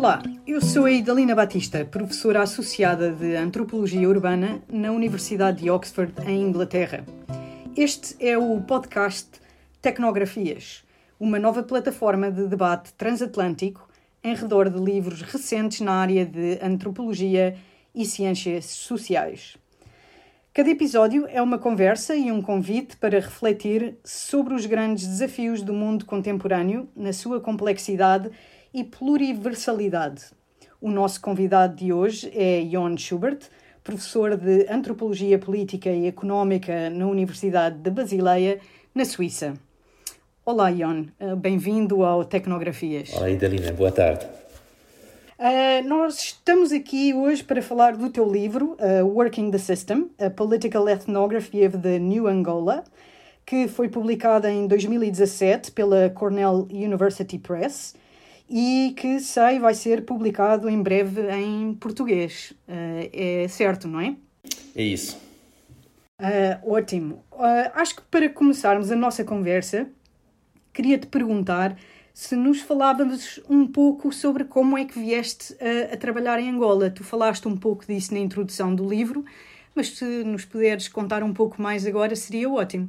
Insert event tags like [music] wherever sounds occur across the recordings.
Olá, eu sou a Idalina Batista, professora associada de Antropologia Urbana na Universidade de Oxford, em Inglaterra. Este é o podcast Tecnografias, uma nova plataforma de debate transatlântico em redor de livros recentes na área de antropologia e ciências sociais. Cada episódio é uma conversa e um convite para refletir sobre os grandes desafios do mundo contemporâneo, na sua complexidade e pluriversalidade. O nosso convidado de hoje é Jon Schubert, professor de Antropologia Política e Económica na Universidade de Basileia, na Suíça. Olá, Jon. Bem-vindo ao Tecnografias. Olá, Idalina. Boa tarde. Uh, nós estamos aqui hoje para falar do teu livro, uh, Working the System, A Political Ethnography of the New Angola, que foi publicada em 2017 pela Cornell University Press e que sei vai ser publicado em breve em português. Uh, é certo, não é? É isso. ótimo. acho que para começarmos a nossa conversa, queria te perguntar se nos falávamos um pouco sobre como é que vieste a, a, trabalhar em Angola. Tu falaste um pouco disso na introdução do livro, mas se nos puderes contar um pouco mais agora, seria ótimo.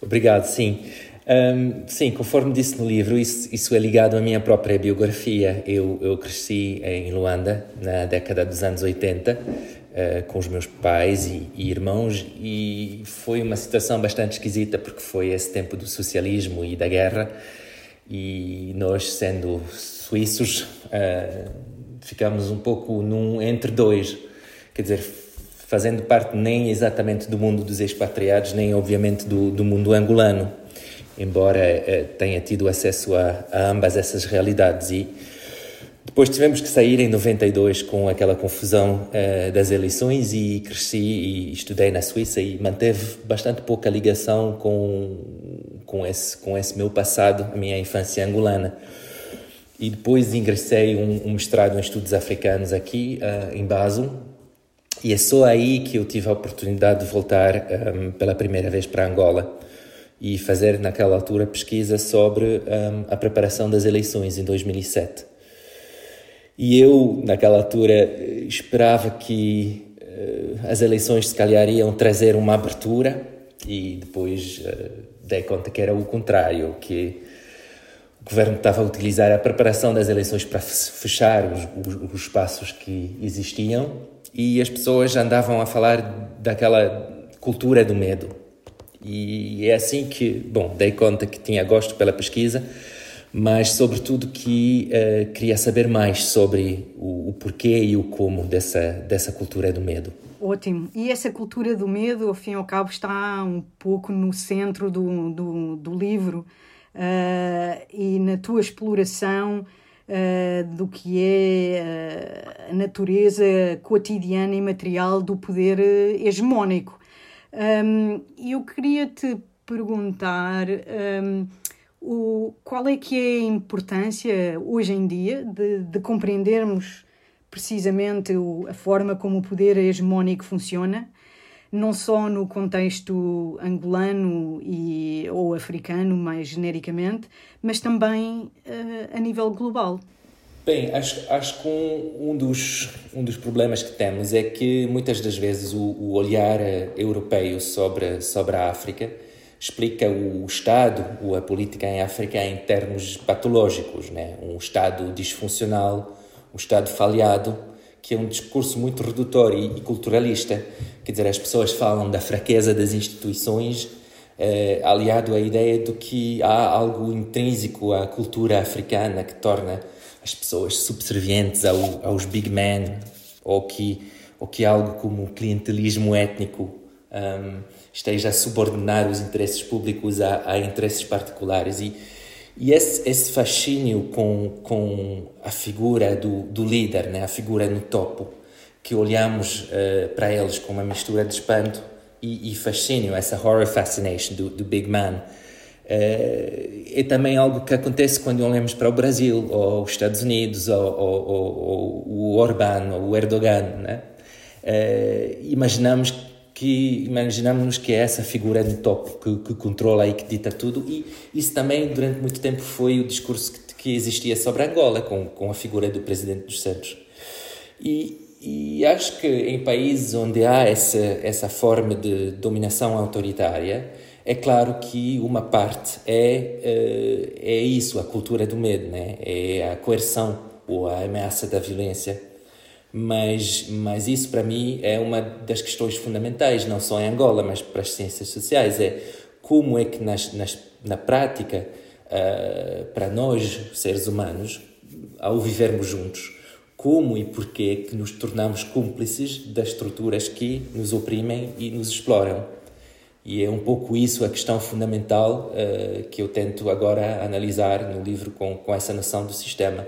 Obrigado, sim. Um, sim, conforme disse no livro, isso, isso, é ligado à minha própria biografia. Eu, eu cresci em Luanda na década dos anos 80 uh, com os meus pais e, e, irmãos e foi uma situação bastante esquisita porque foi esse tempo do socialismo e da guerra. E nós, sendo suíços, uh, ficamos um pouco num entre dois, quer dizer, fazendo parte nem exatamente do mundo dos expatriados, nem obviamente do, do mundo angolano, embora uh, tenha tido acesso a, a, ambas essas realidades. E depois tivemos que sair em 92 com aquela confusão uh, das eleições e cresci e estudei na Suíça e manteve bastante pouca ligação com com esse, com esse meu passado, a minha infância angolana. E depois ingressei um, um mestrado em estudos africanos aqui, uh, em Basel, e é só aí que eu tive a oportunidade de voltar um, pela primeira vez para Angola e fazer naquela altura pesquisa sobre um, a preparação das eleições em 2007. E eu, naquela altura, esperava que uh, as eleições se calhar iam trazer uma abertura e depois uh, dei conta que era o contrário, que o governo estava a utilizar a preparação das eleições para fechar os, os, os espaços que existiam e as pessoas andavam a falar daquela cultura do medo. E é assim que, bom, dei conta que tinha gosto pela pesquisa, mas sobretudo que uh, queria saber mais sobre o, o porquê e o como dessa, dessa cultura do medo. Ótimo. E essa cultura do medo, ao fim e ao cabo, está um pouco no centro do, do, do livro uh, e na tua exploração uh, do que é a natureza cotidiana e material do poder hegemónico. Um, eu queria te perguntar um, o, qual é que é a importância hoje em dia de, de compreendermos precisamente o, a forma como o poder hegemónico funciona, não só no contexto angolano e, ou africano, mais genericamente, mas também uh, a nível global. Bem, acho, acho que um, um, dos, um dos problemas que temos é que muitas das vezes o, o olhar eh, europeu sobre, sobre a África explica o Estado ou a política em África em termos patológicos, né? um Estado disfuncional, um Estado falhado, que é um discurso muito redutório e culturalista. Quer dizer, as pessoas falam da fraqueza das instituições, eh, aliado à ideia de que há algo intrínseco à cultura africana que torna as pessoas subservientes ao, aos big men, ou que, ou que algo como o clientelismo étnico um, esteja a subordinar os interesses públicos a, a interesses particulares. E, e esse, esse fascínio com, com a figura do, do líder, né? a figura no topo, que olhamos uh, para eles com uma mistura de espanto e, e fascínio, essa horror fascination do, do big man, é também algo que acontece quando olhamos para o Brasil, ou os Estados Unidos, ou, ou, ou, ou o Orbán, ou o Erdogan. Né? Uh, imaginamos que imaginamos que é essa figura no topo que, que, controla e que dita tudo e isso também durante muito tempo foi o discurso que, que existia sobre Angola, com, com a figura do presidente dos Santos. E, e acho que em países onde há essa, essa forma de dominação autoritária, é claro que uma parte é, eh, é isso, a cultura do medo, né? é a coerção ou a ameaça da violência. Mas, mas isso para mim é uma das questões fundamentais, não só em Angola, mas para as ciências sociais. É como é que nas, nas, na prática, uh, para nós, seres humanos, ao vivermos juntos, como e porquê que nos tornamos cúmplices das estruturas que nos oprimem e nos exploram. E é um pouco isso a questão fundamental uh, que eu tento agora analisar no livro com, com essa noção do sistema.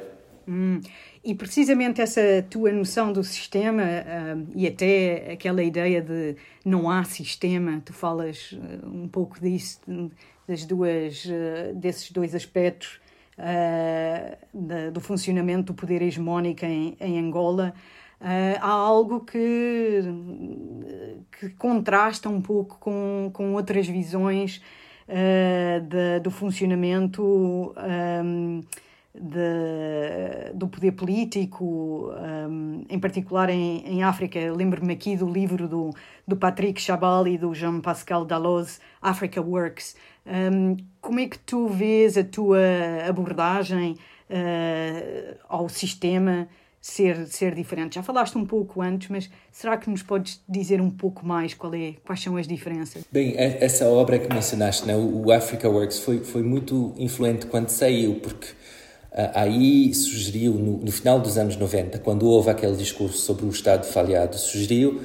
Hum, e precisamente essa tua noção do sistema uh, e até aquela ideia de não há sistema, tu falas uh, um pouco disso, das duas, desses dois aspectos da, do funcionamento do poder hegemónico em, em Angola. Uh, há algo que, que contrasta um pouco com, com outras visões uh, de, do funcionamento um, de, do poder político, um, em particular em, em África. Lembro-me aqui do livro do, do Patrick Chabal e do Jean-Pascal Dalloz, Africa Works. Um, como é que tu vês a tua abordagem uh, ao sistema? Ser, ser diferente. Já falaste um pouco antes, mas será que nos podes dizer um pouco mais qual é, quais são as diferenças? Bem, essa obra que mencionaste, né, o Africa Works, foi, foi muito influente quando saiu, porque uh, aí sugeriu, no, no, final dos anos 90, quando houve aquele discurso sobre o Estado falhado, sugeriu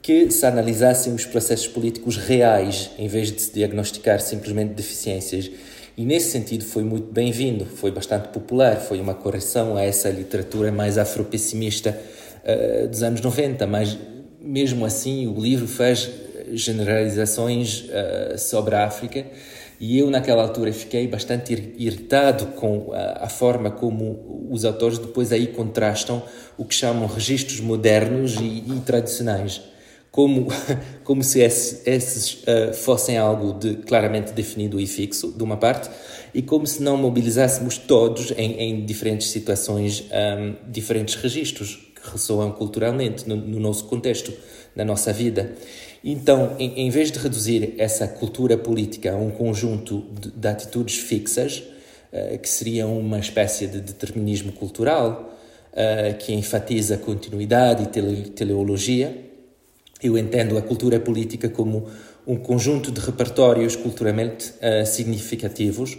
que se analisassem os processos políticos reais, em vez de se diagnosticar simplesmente deficiências. E nesse sentido foi muito bem-vindo, foi bastante popular, foi uma correção a essa literatura mais afropessimista uh, dos anos 90, mas mesmo assim o livro faz generalizações uh, sobre a África e eu naquela altura fiquei bastante irritado com a, a, forma como os autores depois aí contrastam o que chamam registros modernos e, e tradicionais como, [laughs] como se esses, esses uh, fossem algo de claramente definido e fixo, de uma parte, e como se não mobilizássemos todos em, em diferentes situações, um, ehm, diferentes registros que ressoam culturalmente no, no, nosso contexto, na nossa vida. Então, em, em, vez de reduzir essa cultura política a um conjunto de, de atitudes fixas, uh, que seria uma espécie de determinismo cultural, uh, que enfatiza continuidade e tele, teleologia, eu entendo a cultura política como um conjunto de repertórios culturalmente uh, significativos,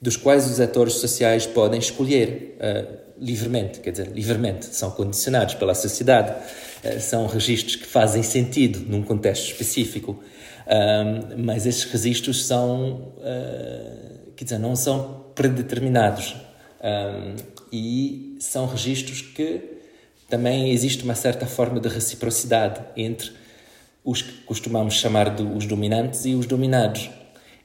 dos quais os atores sociais podem escolher uh, livremente, quer dizer, livremente, são condicionados pela sociedade, uh, são registros que fazem sentido num contexto específico, mas esses registros são, quer dizer, não são predeterminados e são registros que também existe uma certa forma de reciprocidade entre os que costumamos chamar de os dominantes e os dominados.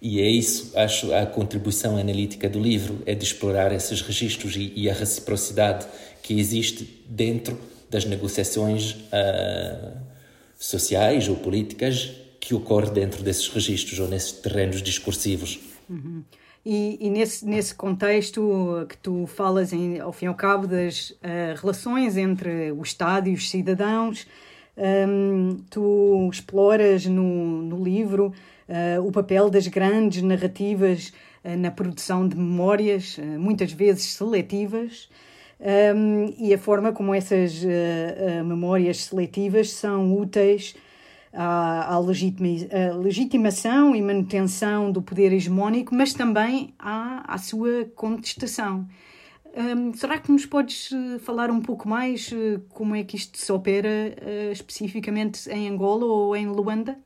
E é isso, acho, a contribuição analítica do livro, é de explorar esses registros e, e a reciprocidade que existe dentro das negociações uh, sociais ou políticas que ocorre dentro desses registros ou nesses terrenos discursivos. Uhum. E, e, nesse, nesse contexto que tu falas, em, ao fim e ao cabo, das uh, relações entre o Estado e os cidadãos, um, tu exploras no, no livro uh, o papel das grandes narrativas uh, na produção de memórias, muitas vezes seletivas, um, e a forma como essas memórias seletivas são úteis à, legitimação e manutenção do poder hegemónico, mas também à, à sua contestação. Um, será que nos podes eh, falar um pouco mais uh, como é que isto se opera uh, especificamente em Angola ou em Luanda?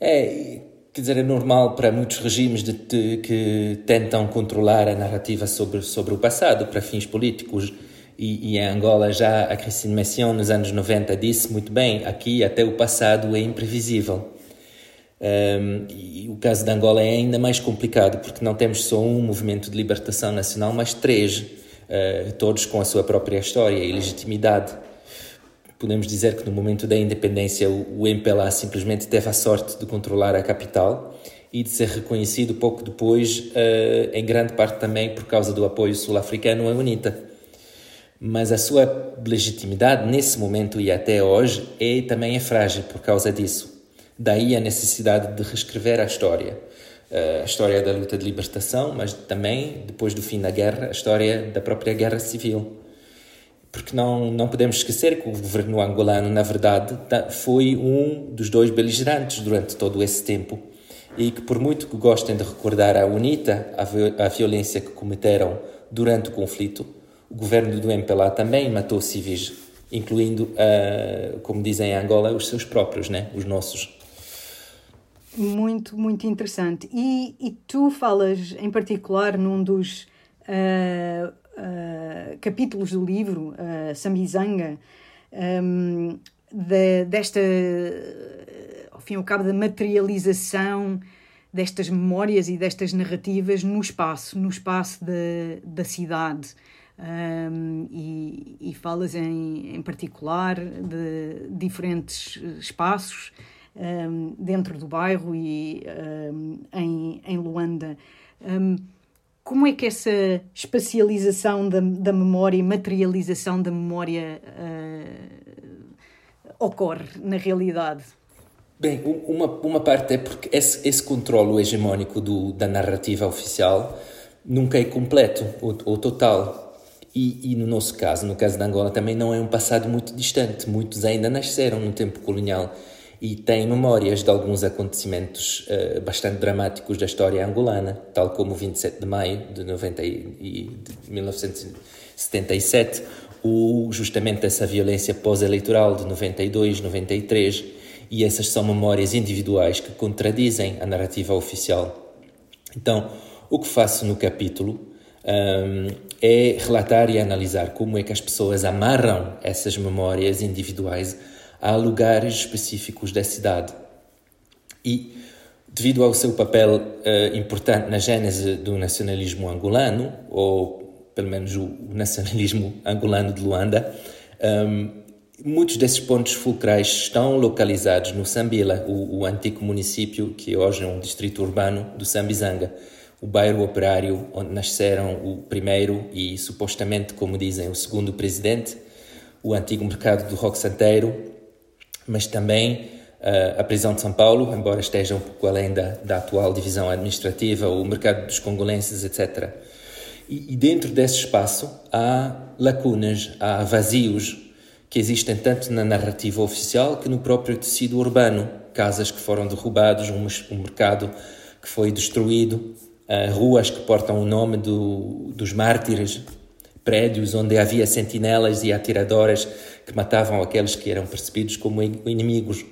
É, quer dizer, é normal para muitos regimes de, de, que tentam controlar a narrativa sobre, sobre o passado para fins políticos e, e em Angola já a Christine Mession nos anos 90 disse muito bem, aqui até o passado é imprevisível. Um, e o caso de Angola é ainda mais complicado porque não temos só um movimento de libertação nacional, mas três, uh, todos com a sua própria história e legitimidade. Podemos dizer que no momento da independência o, o MPLA simplesmente teve a sorte de controlar a capital e de ser reconhecido pouco depois, uh, em grande parte também por causa do apoio sul-africano à UNITA. Mas a sua legitimidade nesse momento e até hoje é também é frágil por causa disso. Daí a necessidade de reescrever a história. Uh, a história da luta de libertação, mas também, depois do fim da guerra, a história da própria guerra civil. Porque não, não podemos esquecer que o governo angolano, na verdade, foi um dos dois beligerantes durante todo esse tempo e que, por muito que gostem de recordar a UNITA, a, a violência que cometeram durante o conflito, o governo do MPLA também matou civis, incluindo, uh, como dizem em Angola, os seus próprios, né? os nossos. Muito, muito interessante. E, e tu falas em particular num dos uh, uh, capítulos do livro, uh, Sambizanga, um, de, desta ao fim e ao cabo, da materialização destas memórias e destas narrativas no espaço, no espaço de, da cidade. Um, e, e, falas em, em particular de diferentes espaços um, dentro do bairro e um, em, em Luanda. como é que essa espacialização da, da memória e materialização da memória uh, ocorre na realidade? Bem, uma, uma parte é porque esse, esse controle hegemónico do, da narrativa oficial nunca é completo ou, ou total. E, e, no nosso caso, no caso da Angola, também não é um passado muito distante. Muitos ainda nasceram no tempo colonial e têm memórias de alguns acontecimentos uh, bastante dramáticos da história angolana, tal como o 27 de maio de, 90 e, de 1977, ou justamente essa violência pós-eleitoral de 92, 93 e essas são memórias individuais que contradizem a narrativa oficial. Então, o que faço no capítulo é relatar e analisar como é que as pessoas amarram essas memórias individuais a lugares específicos da cidade. E, devido ao seu papel uh, importante na gênese do nacionalismo angolano, ou pelo menos o nacionalismo angolano de Luanda, um, Muitos desses pontos fulcrais estão localizados no Sambila, o, o, antigo município que hoje é um distrito urbano do Sambizanga, o bairro operário onde nasceram o primeiro e supostamente, como dizem, o segundo presidente, o antigo mercado do Roque Santeiro, mas também uh, a prisão de São Paulo, embora esteja um pouco além da, da atual divisão administrativa, o mercado dos congolenses, etc. E, e dentro desse espaço há lacunas, há vazios que existem tanto na narrativa oficial que no próprio tecido urbano. Casas que foram derrubadas, um, um mercado que foi destruído, ruas que portam o nome do, dos mártires, prédios onde havia sentinelas e atiradoras que matavam aqueles que eram percebidos como inimigos.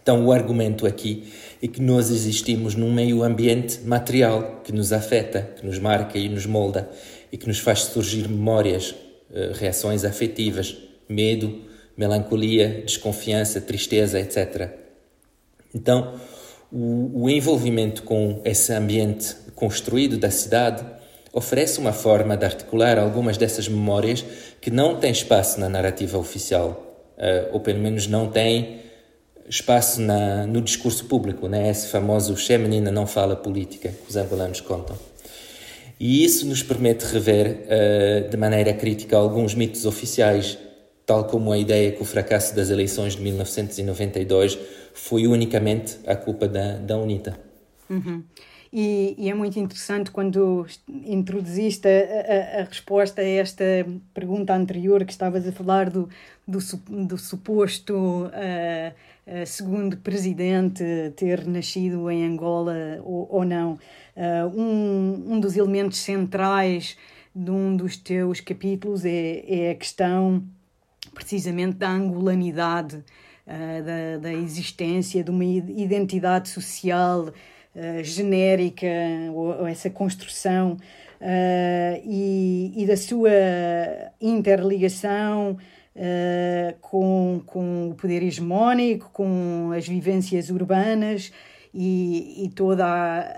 Então, o argumento aqui é que nós existimos num meio ambiente material que nos afeta, que nos marca e nos molda e que nos faz surgir memórias, uh, reações afetivas medo, melancolia, desconfiança, tristeza, etc. Então, o, o envolvimento com esse ambiente construído da cidade oferece uma forma de articular algumas dessas memórias que não têm espaço na narrativa oficial, uh, ou pelo menos não têm espaço na, no discurso público, né? esse famoso Che Menina não fala política que os angolanos contam. E isso nos permite rever uh, de maneira crítica alguns mitos oficiais tal como a ideia que o fracasso das eleições de 1992 foi unicamente a culpa da, da UNITA. Uhum. E, e, é muito interessante quando introduziste a, a, a, resposta a esta pergunta anterior que estavas a falar do, do, do suposto uh, uh, segundo presidente ter nascido em Angola ou, ou não. Uh, um, um dos elementos centrais de um dos teus capítulos é, é a questão precisamente da angolanidade, uh, da, da existência de uma identidade social uh, genérica, ou, ou, essa construção, uh, e, e, da sua interligação com, com o poder hegemónico, com as vivências urbanas e, e todas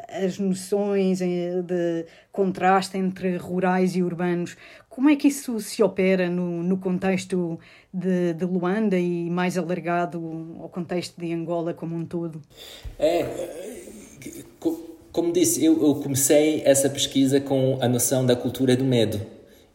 as noções de contraste entre rurais e urbanos. Como é que isso se opera no, no contexto de, de Luanda e mais alargado ao contexto de Angola como um todo? É, como disse, eu, eu, comecei essa pesquisa com a noção da cultura do medo.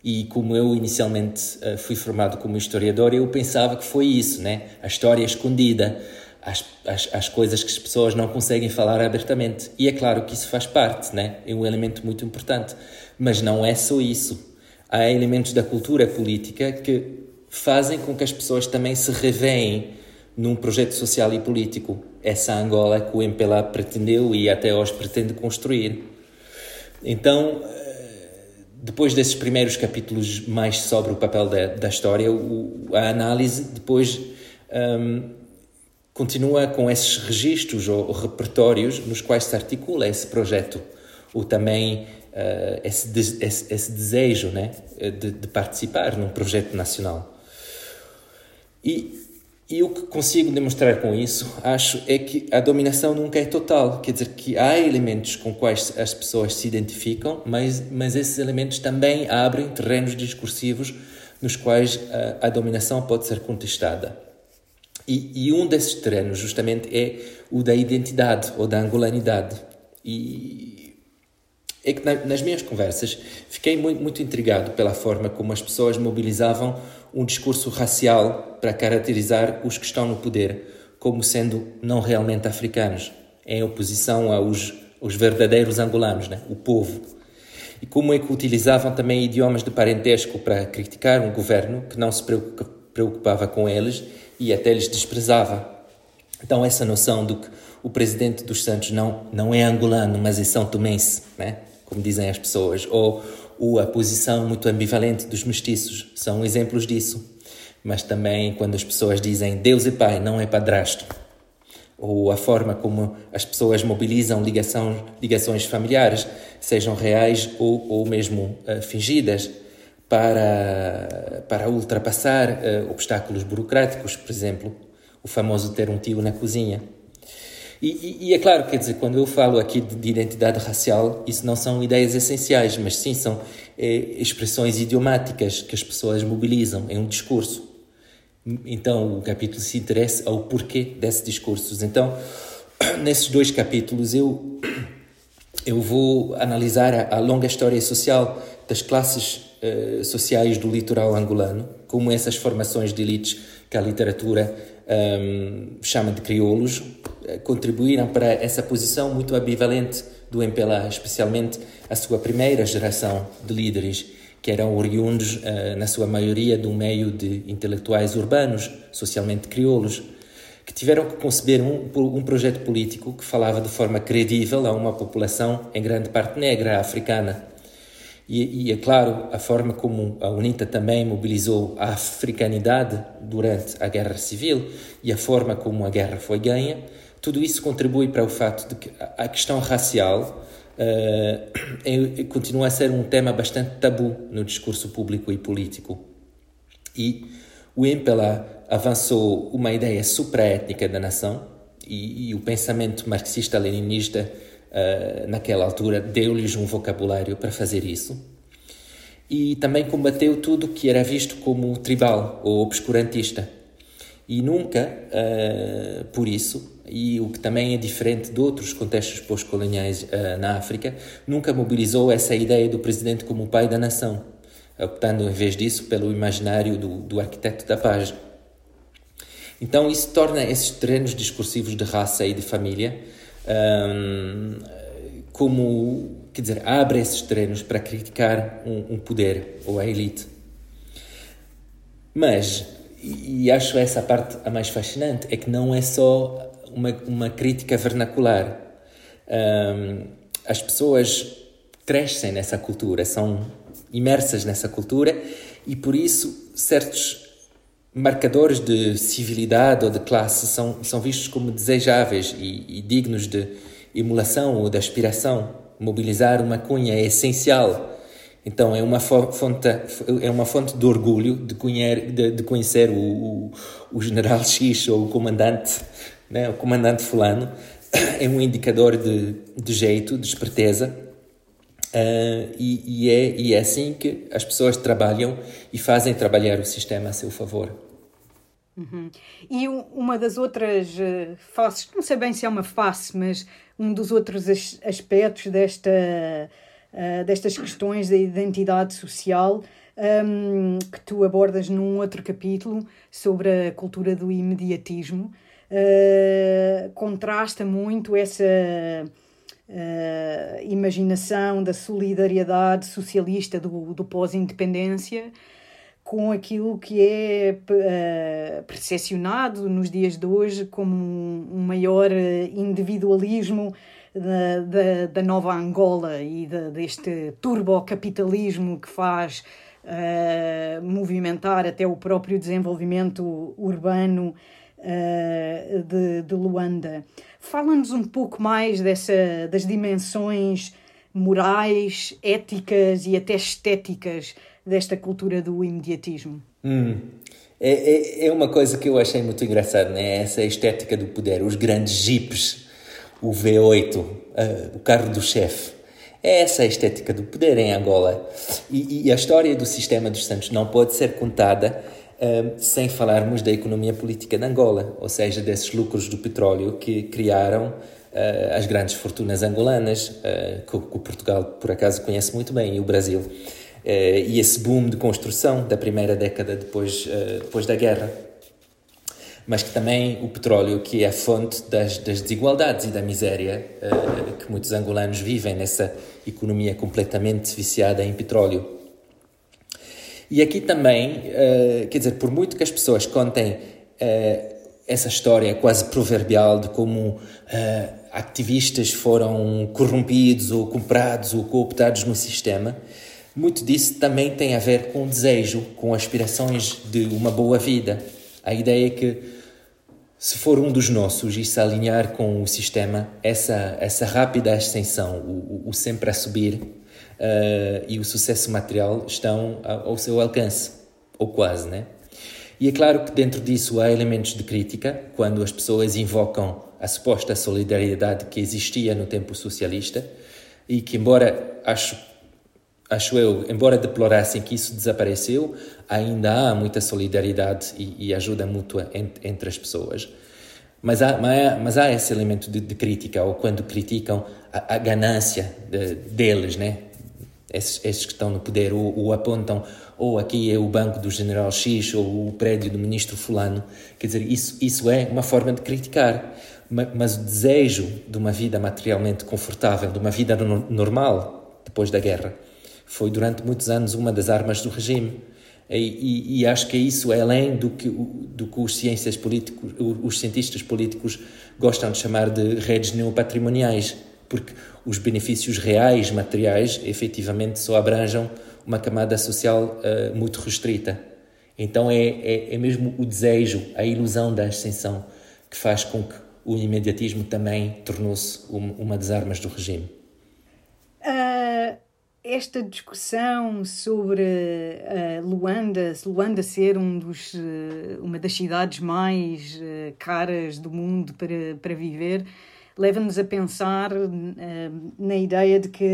E como eu inicialmente uh, fui formado como historiador, eu pensava que foi isso, né? A história escondida, as, as, as coisas que as pessoas não conseguem falar abertamente. E é claro que isso faz parte, né? É um elemento muito importante. Mas não é só isso. Há elementos da cultura política que fazem com que as pessoas também se reveem num projeto social e político. Essa Angola que o MPLA pretendeu e até hoje pretende construir. Então, eh, depois desses primeiros capítulos mais sobre o papel da, da história, o, a análise depois um, continua com esses registros ou repertórios nos quais se articula esse projeto, ou também uh, esse, esse, esse, desejo né, de, de, participar num projeto nacional. E, e o que consigo demonstrar com isso, acho, é que a dominação nunca é total. Quer dizer, que há elementos com quais as pessoas se identificam, mas, mas esses elementos também abrem terrenos discursivos nos quais a, a dominação pode ser contestada. E, e, um desses terrenos, justamente, é o da identidade ou da angolanidade. E é que na, nas minhas conversas fiquei muito, muito intrigado pela forma como as pessoas mobilizavam um discurso racial para caracterizar os que estão no poder como sendo não realmente africanos, em oposição aos, aos verdadeiros angolanos, né? o povo. E como é que utilizavam também idiomas de parentesco para criticar um governo que não se preocupava com eles e até lhes desprezava. Então, essa noção de que o presidente dos Santos não, não é angolano, mas é São Tomense, né? como dizem as pessoas, ou, ou a posição muito ambivalente dos mestiços, são exemplos disso. Mas também quando as pessoas dizem Deus é pai, não é padrasto, ou a forma como as pessoas mobilizam ligação, ligações familiares, sejam reais ou, ou mesmo uh, fingidas, para, para ultrapassar uh, obstáculos burocráticos, por exemplo, o famoso ter um tio na cozinha. E, e, e, é claro, quer dizer, quando eu falo aqui de, de, identidade racial, isso não são ideias essenciais, mas sim são é, expressões idiomáticas que as pessoas mobilizam em um discurso. Então, o capítulo se interessa ao porquê desses discursos. Então, [clears throat] nesses dois capítulos, eu, eu vou analisar a, a longa história social das classes uh, sociais do litoral angolano, como essas formações de elites que a literatura um, ehm, chama de crioulos, uh, contribuíram para essa posição muito ambivalente do MPLA, especialmente a sua primeira geração de líderes, que eram oriundos, uh, na sua maioria, um meio de intelectuais urbanos, socialmente crioulos, que tiveram que conceber um, um projeto político que falava de forma credível a uma população em grande parte negra africana e, e, é claro, a forma como a UNITA também mobilizou a africanidade durante a Guerra Civil e a forma como a guerra foi ganha, tudo isso contribui para o fato de que a questão racial uh, é, continua a ser um tema bastante tabu no discurso público e político. E o MPLA avançou uma ideia supraétnica da nação e, e o pensamento marxista-leninista uh, naquela altura, deu-lhes um vocabulário para fazer isso. E também combateu tudo que era visto como tribal ou obscurantista. E nunca, uh, por isso, e o que também é diferente de outros contextos pós-coloniais uh, na África, nunca mobilizou essa ideia do presidente como o pai da nação, optando em vez disso pelo imaginário do, do arquiteto da paz. Então isso torna esses terrenos discursivos de raça e de família um, como, quer dizer, abre esses terrenos para criticar um, um poder ou a elite. Mas, e acho essa parte a mais fascinante, é que não é só uma, uma crítica vernacular. Um, as pessoas crescem nessa cultura, são imersas nessa cultura e por isso certos marcadores de civilidade ou de classe são, são vistos como desejáveis e, e dignos de emulação ou de aspiração. Mobilizar uma cunha é essencial. Então é uma fonte, é uma fonte de orgulho de, conhecer, de, de conhecer o, o, o, general X ou o comandante, né, o comandante fulano. É um indicador de, de jeito, de esperteza. Uh, e, e, é, e é assim que as pessoas trabalham e fazem trabalhar o sistema a seu favor. Uhum. E uma das outras uh, faces, não sei bem se é uma face, mas um dos outros aspectos desta, uh, destas questões da identidade social um, que tu abordas num outro capítulo sobre a cultura do imediatismo, uh, contrasta muito essa imaginação da solidariedade socialista do, do pós-independência com aquilo que é uh, percepcionado nos dias de hoje como um maior eh, individualismo da, da, da nova Angola e de, deste turbocapitalismo que faz uh, movimentar até o próprio desenvolvimento urbano uh, de, de Luanda. Fala-nos um pouco mais dessa, das dimensões morais, éticas e até estéticas desta cultura do imediatismo. Hum. É, é, é, uma coisa que eu achei muito engraçada, né? essa estética do poder, os grandes jipes, o V8, uh, o carro do chefe. É essa a estética do poder em Angola. E, e, a história do sistema dos Santos não pode ser contada uh, sem falarmos da economia política de Angola, ou seja, desses lucros do petróleo que criaram uh, as grandes fortunas angolanas, que, que o Portugal, por acaso, conhece muito bem, e o Brasil. Eh, e esse boom de construção da primeira década depois, eh, depois da guerra. Mas que também o petróleo, que é a fonte das, das desigualdades e da miséria eh, que muitos angolanos vivem nessa economia completamente viciada em petróleo. E aqui também, quer dizer, por muito que as pessoas contem essa história quase proverbial de como ativistas foram corrompidos ou comprados ou cooptados no sistema, muito disso também tem a ver com desejo, com aspirações de uma boa vida. A ideia é que, se for um dos nossos e se alinhar com o sistema, essa, essa rápida ascensão, o, o, sempre a subir uh, e o sucesso material estão ao seu alcance, ou quase, né? E é claro que dentro disso há elementos de crítica, quando as pessoas invocam a suposta solidariedade que existia no tempo socialista e que, embora acho acho eu, embora deplorassem que isso desapareceu, ainda há muita solidariedade e, e ajuda mútua entre, entre, as pessoas. Mas há, mas há esse elemento de, de crítica, ou quando criticam a, a ganância de, deles, né? Esses, esses, que estão no poder, ou, ou, apontam, ou aqui é o banco do general X, ou o prédio do ministro Fulano. Quer dizer, isso, isso é uma forma de criticar. Mas o desejo de uma vida materialmente confortável, de uma vida normal depois da guerra, foi durante muitos anos uma das armas do regime. E, e, e, acho que isso é além do que, do que os, ciências políticos, os cientistas políticos gostam de chamar de redes neopatrimoniais, porque os benefícios reais, materiais, efetivamente só abranjam uma camada social uh, muito restrita. Então é, é, é, mesmo o desejo, a ilusão da ascensão que faz com que o imediatismo também tornou-se uma das armas do regime. Uh esta discussão sobre uh, Luanda, Luanda ser um dos, uh, uma das cidades mais uh, caras do mundo para, para viver, leva-nos a pensar na ideia de que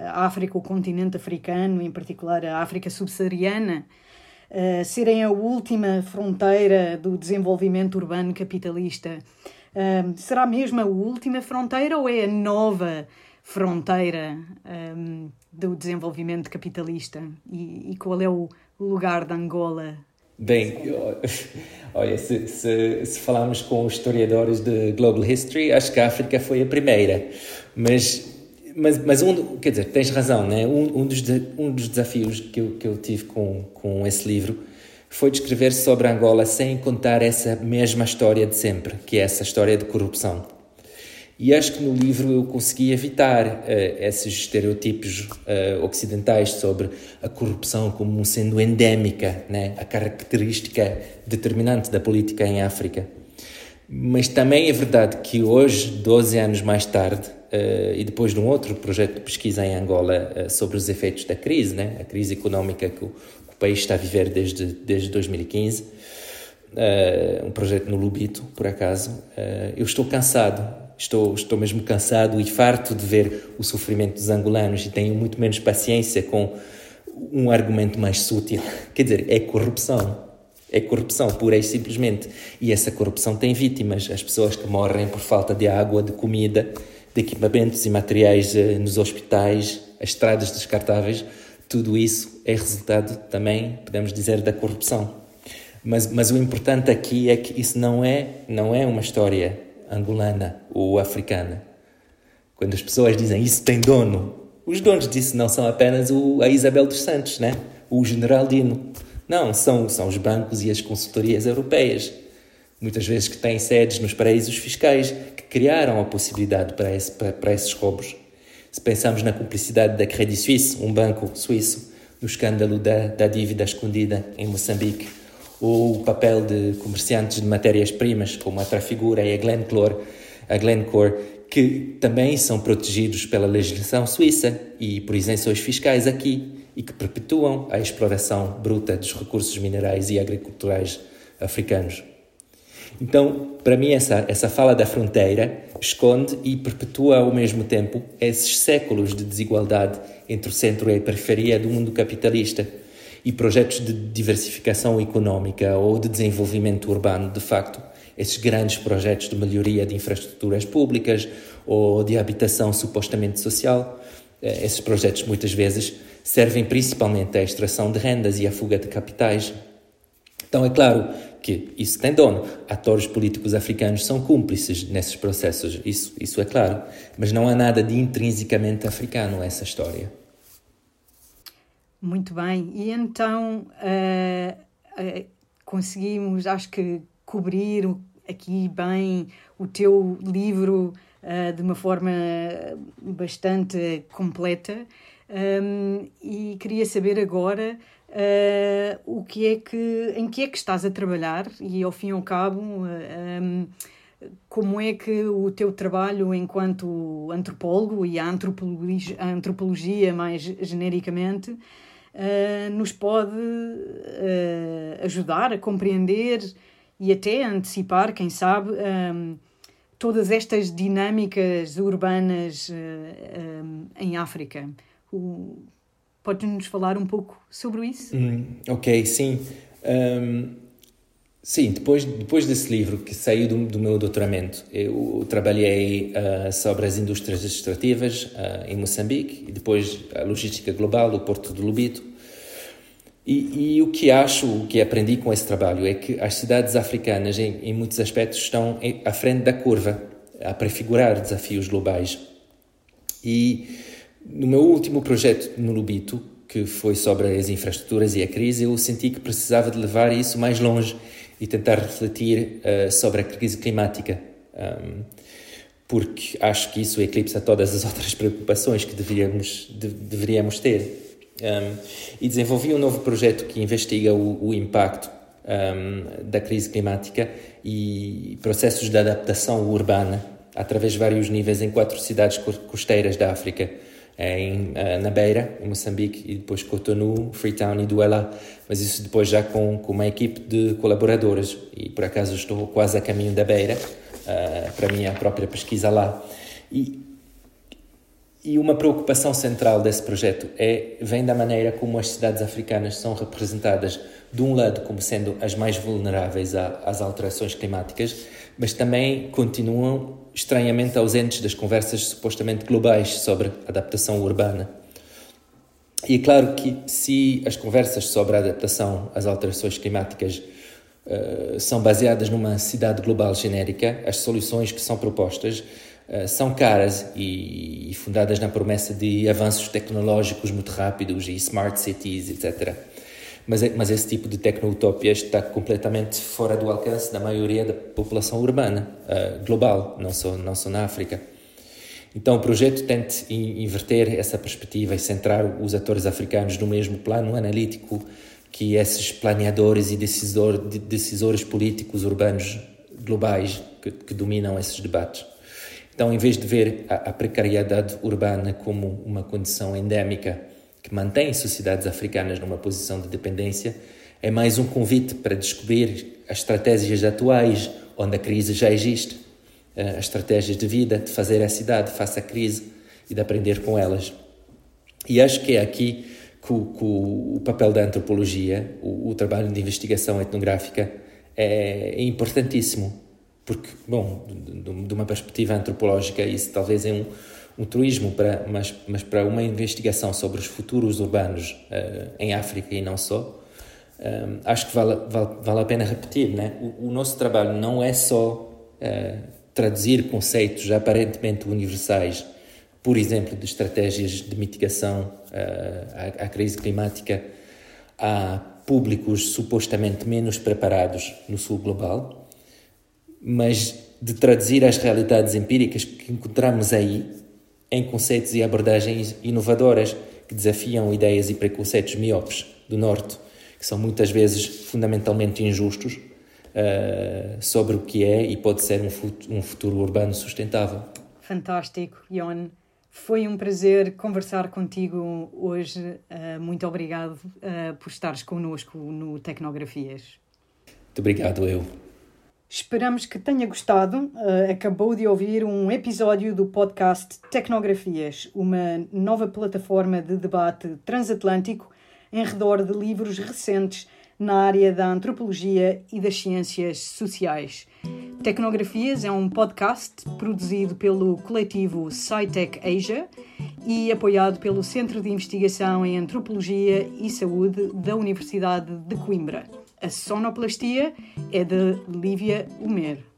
a África, o continente africano, em particular a África subsaariana, serem a última fronteira do desenvolvimento urbano capitalista. Será mesmo a última fronteira ou é a nova fronteira um, do desenvolvimento capitalista e, e, qual é o lugar de Angola? Bem, [laughs] olha, se, se, se falarmos com historiadores de Global History, acho que a África foi a primeira, mas mas, mas um, quer dizer, tens razão, né? um, um, dos, um dos desafios que eu, que eu tive com, com esse livro foi descrever sobre Angola sem contar essa mesma história de sempre, que é essa história de corrupção. E acho que no livro eu consegui evitar uh, esses estereotipos uh, ocidentais sobre a corrupção como sendo endémica, né? a característica determinante da política em África. Mas também é verdade que hoje, 12 anos mais tarde, uh, e depois de um outro projeto de pesquisa em Angola sobre os efeitos da crise, né? a crise económica que o, o país está a viver desde, desde 2015, um projeto no Lubito, por acaso, eu estou cansado Estou, estou mesmo cansado e farto de ver o sofrimento dos angolanos e tenho muito menos paciência com um argumento mais sutil. [laughs] Quer dizer, é corrupção. É corrupção, pura e simplesmente. E essa corrupção tem vítimas. As pessoas que morrem por falta de água, de comida, de equipamentos e materiais eh, nos hospitais, as estradas descartáveis, tudo isso é resultado também, podemos dizer, da corrupção. Mas, mas o importante aqui é que isso não é, não é uma história angolana ou africana. Quando as pessoas dizem isso tem dono, os donos disso não são apenas o, a Isabel dos Santos, né? o General Dino. Não, são, são os bancos e as consultorias europeias, muitas vezes que têm sedes nos paraísos fiscais, que criaram a possibilidade para, esse, para, para esses roubos. Se pensamos na cumplicidade da Credit Suisse, um banco suíço, no escândalo da, da dívida escondida em Moçambique, ou o papel de comerciantes de matérias-primas, como a Trafigura e a Glencore, a Glencore, que também são protegidos pela legislação suíça e por isenções fiscais aqui e que perpetuam a exploração bruta dos recursos minerais e agriculturais africanos. Então, para mim, essa, essa fala da fronteira esconde e perpetua ao mesmo tempo esses séculos de desigualdade entre o centro e a periferia do mundo capitalista e projetos de diversificação económica ou de desenvolvimento urbano, de facto, esses grandes projetos de melhoria de infraestruturas públicas ou de habitação supostamente social, eh, esses projetos muitas vezes servem principalmente à extração de rendas e à fuga de capitais. Então é claro que isso tem dono. Atores políticos africanos são cúmplices nesses processos, isso, isso é claro. Mas não há nada de intrinsecamente africano nessa história. Muito bem. E então uh, uh, conseguimos, acho que, cobrir aqui bem o teu livro uh, de uma forma bastante completa. Um, e queria saber agora uh, o que é que, em que é que estás a trabalhar e ao fim e ao cabo uh, um, como é que o teu trabalho enquanto antropólogo e a antropologia, a antropologia mais genericamente uh, nos pode ajudar a compreender e até antecipar, quem sabe, um, todas estas dinâmicas urbanas em África. O... Podes-nos falar um pouco sobre isso? Hum, ok, sim. Um, sim, depois, depois desse livro que saiu do, do meu doutoramento, eu trabalhei uh, sobre as indústrias extrativas uh, em Moçambique e depois a logística global do Porto de Lubito. E, e, o que acho, o que aprendi com esse trabalho é que as cidades africanas, em, em muitos aspectos, estão à frente da curva, a prefigurar desafios globais. E no meu último projeto no Lubito, que foi sobre as infraestruturas e a crise, eu senti que precisava de levar isso mais longe e tentar refletir uh, sobre a crise climática, um, porque acho que isso eclipsa todas as [laughs] outras preocupações que deveríamos, de, deveríamos ter. Um, e desenvolvi um novo projeto que investiga o, o impacto um, da crise climática e processos de adaptação urbana através de vários níveis em quatro cidades costeiras da África em, eh, na Beira, em Moçambique, e depois Cotonou, Freetown e Douala, mas isso depois já com, com uma equipe de colaboradores, e por acaso estou quase a caminho da Beira, uh, para a minha própria pesquisa lá. E, e uma preocupação central desse projeto é, vem da maneira como as cidades africanas são representadas, de um lado, como sendo as mais vulneráveis às alterações climáticas, mas também continuam estranhamente ausentes das conversas supostamente globais sobre adaptação urbana. E é claro que se as conversas sobre a adaptação às alterações climáticas uh, são baseadas numa cidade global genérica, as soluções que são propostas uh, são caras e, e, fundadas na promessa de avanços tecnológicos muito rápidos e smart cities, etc mas, é, mas esse tipo de tecno-utopia está completamente fora do alcance da maioria da população urbana uh, global, não só, não só na África. Então o projeto tenta inverter essa perspectiva e centrar os atores africanos no mesmo plano analítico que esses planeadores e decisor, decisores políticos urbanos globais que, que, dominam esses debates. Então, em vez de ver a, a precariedade urbana como uma condição endémica que mantém sociedades africanas numa posição de dependência, é mais um convite para descobrir as estratégias atuais onde a crise já existe, eh, as estratégias de vida, de fazer a cidade face à crise e de aprender com elas. E acho que é aqui que, que o, papel da antropologia, o, o trabalho de investigação etnográfica, é, é importantíssimo. Porque, bom, de, de, uma perspectiva antropológica, isso talvez é um, um truísmo, para, mas, mas para uma investigação sobre os futuros urbanos uh, em África e não só, um, eh, acho que vale, vale, vale a pena repetir. Né? O, o nosso trabalho não é só uh, traduzir conceitos aparentemente universais por exemplo, de estratégias de mitigação uh, à, à, crise climática a públicos supostamente menos preparados no sul global, mas de traduzir as realidades empíricas que encontramos aí em conceitos e abordagens inovadoras que desafiam ideias e preconceitos miopes do Norte, que são muitas vezes fundamentalmente injustos uh, sobre o que é e pode ser um futuro, um futuro urbano sustentável. Fantástico, Ion. Foi um prazer conversar contigo hoje. Uh, muito obrigado uh, por estares connosco no Tecnografias. Muito obrigado, eu. Esperamos que tenha gostado. Uh, acabou de ouvir um episódio do podcast Tecnografias, uma nova plataforma de debate transatlântico em redor de livros recentes na área da antropologia e das ciências sociais. Tecnografias é um podcast produzido pelo coletivo SciTech Asia e apoiado pelo Centro de Investigação em Antropologia e Saúde da Universidade de Coimbra. A sonoplastia é de Lívia Umer.